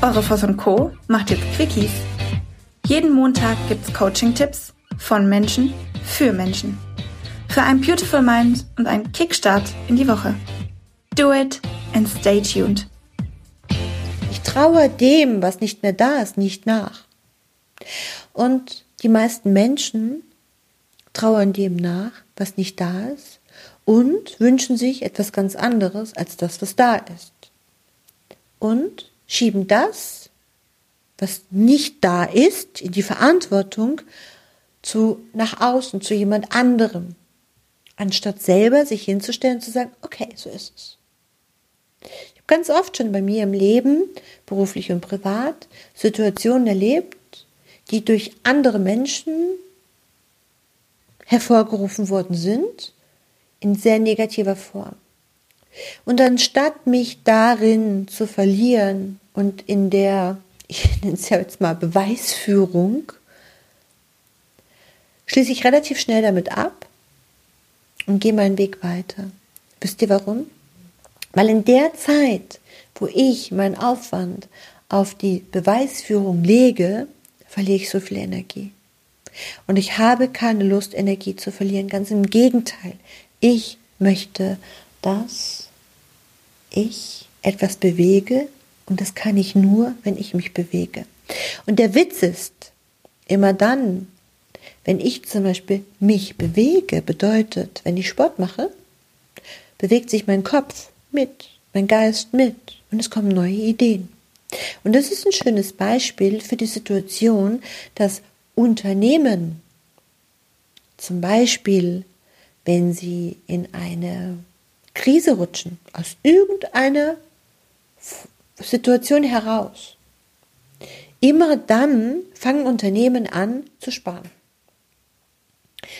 Eure Voss und Co. macht jetzt Quickies. Jeden Montag gibt's Coaching-Tipps von Menschen für Menschen. Für ein Beautiful Mind und einen Kickstart in die Woche. Do it and stay tuned. Ich traue dem, was nicht mehr da ist, nicht nach. Und die meisten Menschen trauern dem nach, was nicht da ist und wünschen sich etwas ganz anderes als das, was da ist. Und schieben das, was nicht da ist, in die Verantwortung zu nach außen, zu jemand anderem, anstatt selber sich hinzustellen und zu sagen, okay, so ist es. Ich habe ganz oft schon bei mir im Leben, beruflich und privat, Situationen erlebt, die durch andere Menschen hervorgerufen worden sind, in sehr negativer Form. Und anstatt mich darin zu verlieren und in der, ich nenne es ja jetzt mal Beweisführung, schließe ich relativ schnell damit ab und gehe meinen Weg weiter. Wisst ihr warum? Weil in der Zeit, wo ich meinen Aufwand auf die Beweisführung lege, verliere ich so viel Energie. Und ich habe keine Lust, Energie zu verlieren. Ganz im Gegenteil. Ich möchte, dass ich etwas bewege und das kann ich nur, wenn ich mich bewege. Und der Witz ist, immer dann, wenn ich zum Beispiel mich bewege, bedeutet, wenn ich Sport mache, bewegt sich mein Kopf mit, mein Geist mit und es kommen neue Ideen. Und das ist ein schönes Beispiel für die Situation, dass Unternehmen, zum Beispiel wenn sie in eine Krise rutschen, aus irgendeiner Situation heraus, immer dann fangen Unternehmen an zu sparen.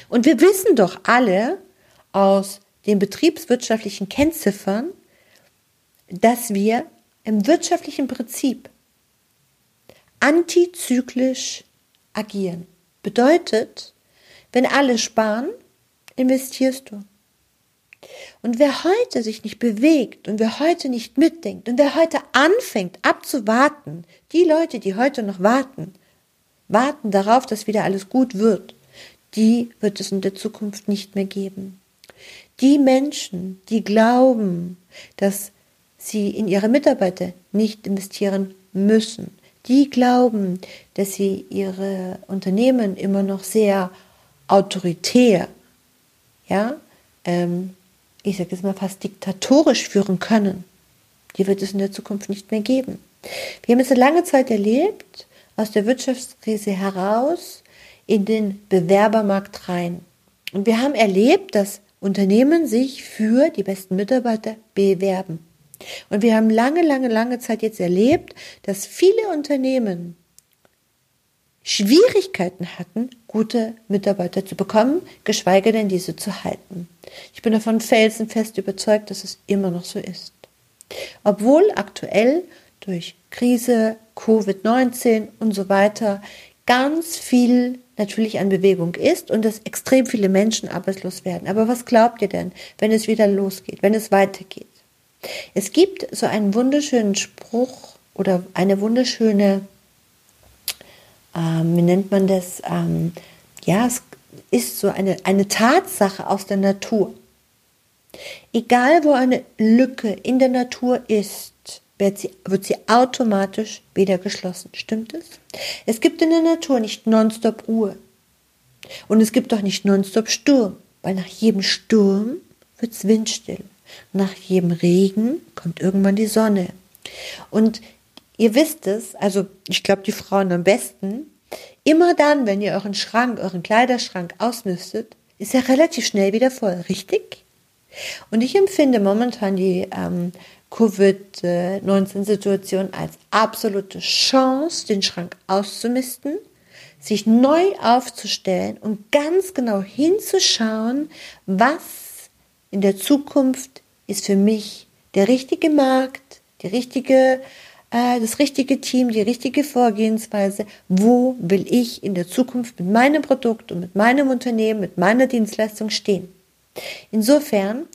Und wir wissen doch alle aus den betriebswirtschaftlichen Kennziffern, dass wir im wirtschaftlichen Prinzip antizyklisch agieren. Bedeutet, wenn alle sparen, investierst du. Und wer heute sich nicht bewegt und wer heute nicht mitdenkt und wer heute anfängt abzuwarten, die Leute, die heute noch warten, warten darauf, dass wieder alles gut wird, die wird es in der Zukunft nicht mehr geben. Die Menschen, die glauben, dass sie in ihre Mitarbeiter nicht investieren müssen, die glauben, dass sie ihre Unternehmen immer noch sehr autoritär, ja, ähm, ich sage jetzt mal fast diktatorisch führen können, die wird es in der Zukunft nicht mehr geben. Wir haben es eine lange Zeit erlebt, aus der Wirtschaftskrise heraus in den Bewerbermarkt rein. Und wir haben erlebt, dass Unternehmen sich für die besten Mitarbeiter bewerben. Und wir haben lange, lange, lange Zeit jetzt erlebt, dass viele Unternehmen Schwierigkeiten hatten, gute Mitarbeiter zu bekommen, geschweige denn diese zu halten. Ich bin davon felsenfest überzeugt, dass es immer noch so ist. Obwohl aktuell durch Krise, Covid-19 und so weiter ganz viel natürlich an Bewegung ist und dass extrem viele Menschen arbeitslos werden. Aber was glaubt ihr denn, wenn es wieder losgeht, wenn es weitergeht? Es gibt so einen wunderschönen Spruch oder eine wunderschöne, ähm, wie nennt man das? Ähm, ja, es ist so eine, eine Tatsache aus der Natur. Egal wo eine Lücke in der Natur ist, wird sie, wird sie automatisch wieder geschlossen. Stimmt es? Es gibt in der Natur nicht nonstop Ruhe. Und es gibt auch nicht nonstop Sturm, weil nach jedem Sturm wird es windstill. Nach jedem Regen kommt irgendwann die Sonne. Und ihr wisst es, also ich glaube die Frauen am besten, immer dann, wenn ihr euren Schrank, euren Kleiderschrank ausmüsstet, ist er relativ schnell wieder voll, richtig? Und ich empfinde momentan die ähm, Covid-19-Situation als absolute Chance, den Schrank auszumisten, sich neu aufzustellen und ganz genau hinzuschauen, was in der Zukunft ist für mich der richtige Markt, die richtige, äh, das richtige Team, die richtige Vorgehensweise. Wo will ich in der Zukunft mit meinem Produkt und mit meinem Unternehmen, mit meiner Dienstleistung stehen? Insofern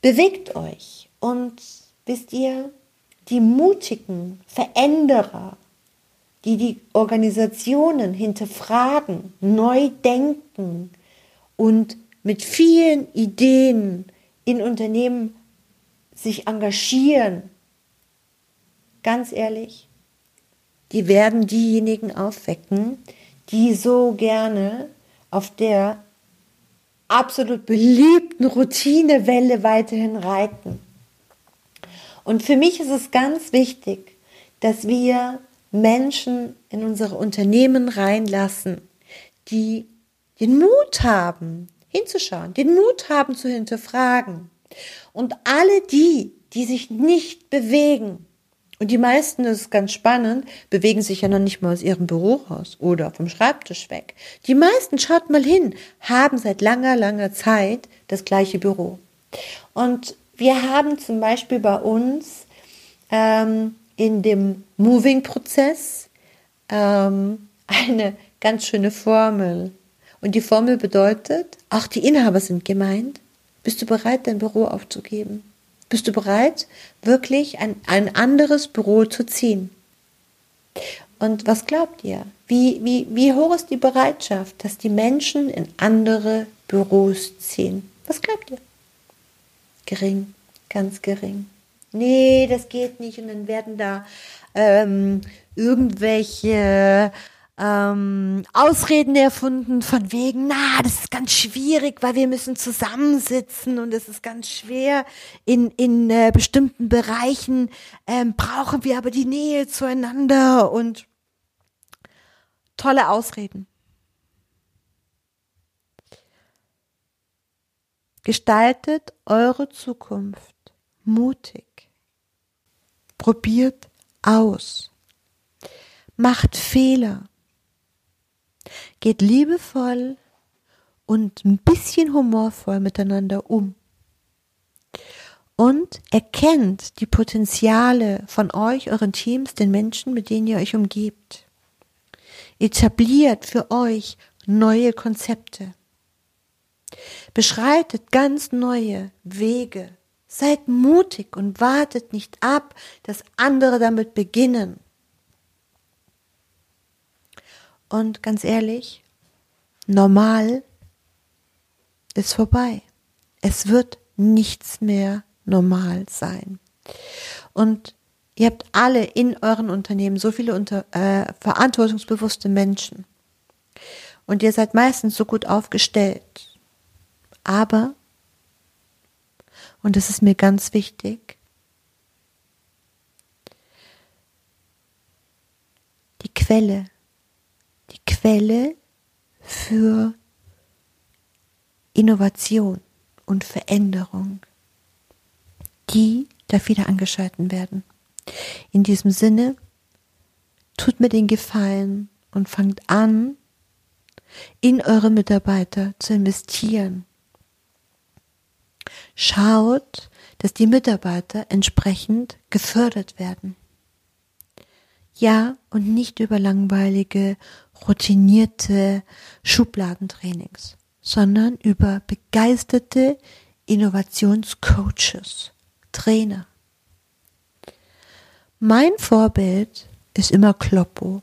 bewegt euch und wisst ihr, die mutigen Veränderer, die die Organisationen hinterfragen, neu denken und mit vielen Ideen in Unternehmen sich engagieren, ganz ehrlich, die werden diejenigen aufwecken, die so gerne auf der absolut beliebten Routinewelle weiterhin reiten. Und für mich ist es ganz wichtig, dass wir Menschen in unsere Unternehmen reinlassen, die den Mut haben, hinzuschauen, den Mut haben zu hinterfragen. Und alle die, die sich nicht bewegen, und die meisten, das ist ganz spannend, bewegen sich ja noch nicht mal aus ihrem Büro raus oder vom Schreibtisch weg. Die meisten, schaut mal hin, haben seit langer, langer Zeit das gleiche Büro. Und wir haben zum Beispiel bei uns ähm, in dem Moving-Prozess ähm, eine ganz schöne Formel. Und die Formel bedeutet, auch die Inhaber sind gemeint. Bist du bereit, dein Büro aufzugeben? Bist du bereit, wirklich ein, ein anderes Büro zu ziehen? Und was glaubt ihr? Wie, wie, wie hoch ist die Bereitschaft, dass die Menschen in andere Büros ziehen? Was glaubt ihr? Gering, ganz gering. Nee, das geht nicht. Und dann werden da ähm, irgendwelche ähm, Ausreden erfunden von wegen, na, das ist ganz schwierig, weil wir müssen zusammensitzen und es ist ganz schwer. In, in äh, bestimmten Bereichen ähm, brauchen wir aber die Nähe zueinander und tolle Ausreden. Gestaltet eure Zukunft mutig. Probiert aus. Macht Fehler geht liebevoll und ein bisschen humorvoll miteinander um. Und erkennt die Potenziale von euch, euren Teams, den Menschen, mit denen ihr euch umgebt. Etabliert für euch neue Konzepte. Beschreitet ganz neue Wege. Seid mutig und wartet nicht ab, dass andere damit beginnen. Und ganz ehrlich, normal ist vorbei. Es wird nichts mehr normal sein. Und ihr habt alle in euren Unternehmen so viele unter, äh, verantwortungsbewusste Menschen. Und ihr seid meistens so gut aufgestellt. Aber, und das ist mir ganz wichtig, die Quelle Quelle für Innovation und Veränderung, die darf wieder angeschalten werden. In diesem Sinne, tut mir den Gefallen und fangt an, in eure Mitarbeiter zu investieren. Schaut, dass die Mitarbeiter entsprechend gefördert werden. Ja, und nicht über langweilige routinierte Schubladentrainings, sondern über begeisterte Innovationscoaches, Trainer. Mein Vorbild ist immer Kloppo.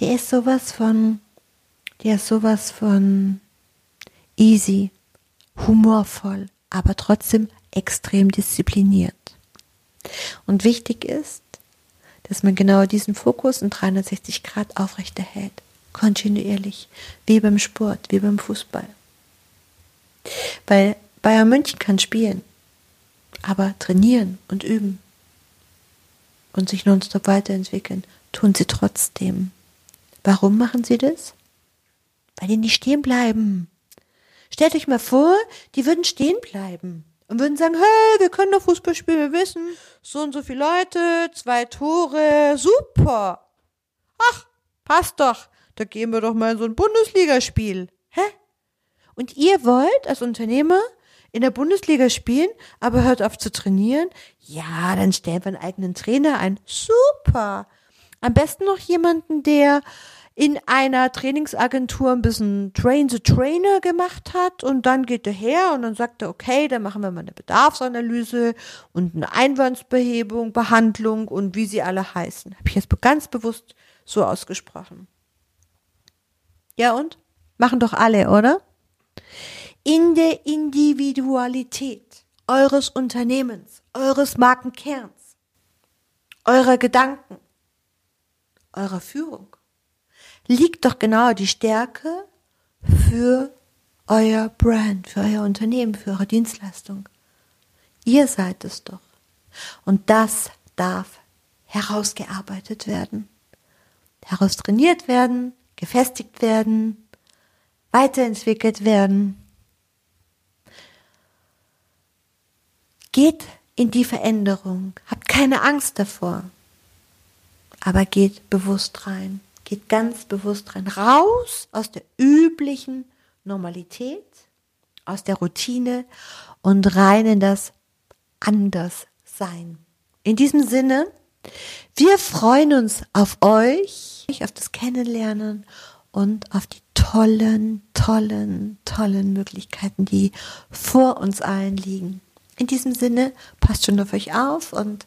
Der ist sowas von, der ist sowas von easy, humorvoll, aber trotzdem extrem diszipliniert. Und wichtig ist, dass man genau diesen Fokus in 360 Grad aufrechterhält. Kontinuierlich. Wie beim Sport, wie beim Fußball. Weil Bayern München kann spielen, aber trainieren und üben und sich nonstop weiterentwickeln, tun sie trotzdem. Warum machen sie das? Weil die nicht stehen bleiben. Stellt euch mal vor, die würden stehen bleiben und würden sagen, hey, wir können doch Fußball spielen, wir wissen, so und so viele Leute, zwei Tore, super. Ach, passt doch, da gehen wir doch mal in so ein Bundesligaspiel. Hä? Und ihr wollt als Unternehmer in der Bundesliga spielen, aber hört auf zu trainieren? Ja, dann stellen wir einen eigenen Trainer ein. Super. Am besten noch jemanden, der in einer Trainingsagentur ein bisschen Train the Trainer gemacht hat und dann geht er her und dann sagt er, okay, dann machen wir mal eine Bedarfsanalyse und eine Einwandsbehebung, Behandlung und wie sie alle heißen. Habe ich jetzt ganz bewusst so ausgesprochen. Ja und? Machen doch alle, oder? In der Individualität eures Unternehmens, eures Markenkerns, eurer Gedanken, eurer Führung liegt doch genau die Stärke für euer Brand, für euer Unternehmen, für eure Dienstleistung. Ihr seid es doch. Und das darf herausgearbeitet werden, heraustrainiert werden, gefestigt werden, weiterentwickelt werden. Geht in die Veränderung, habt keine Angst davor, aber geht bewusst rein. Geht ganz bewusst rein. Raus aus der üblichen Normalität, aus der Routine und rein in das Anderssein. In diesem Sinne, wir freuen uns auf euch, auf das Kennenlernen und auf die tollen, tollen, tollen Möglichkeiten, die vor uns allen liegen. In diesem Sinne, passt schon auf euch auf und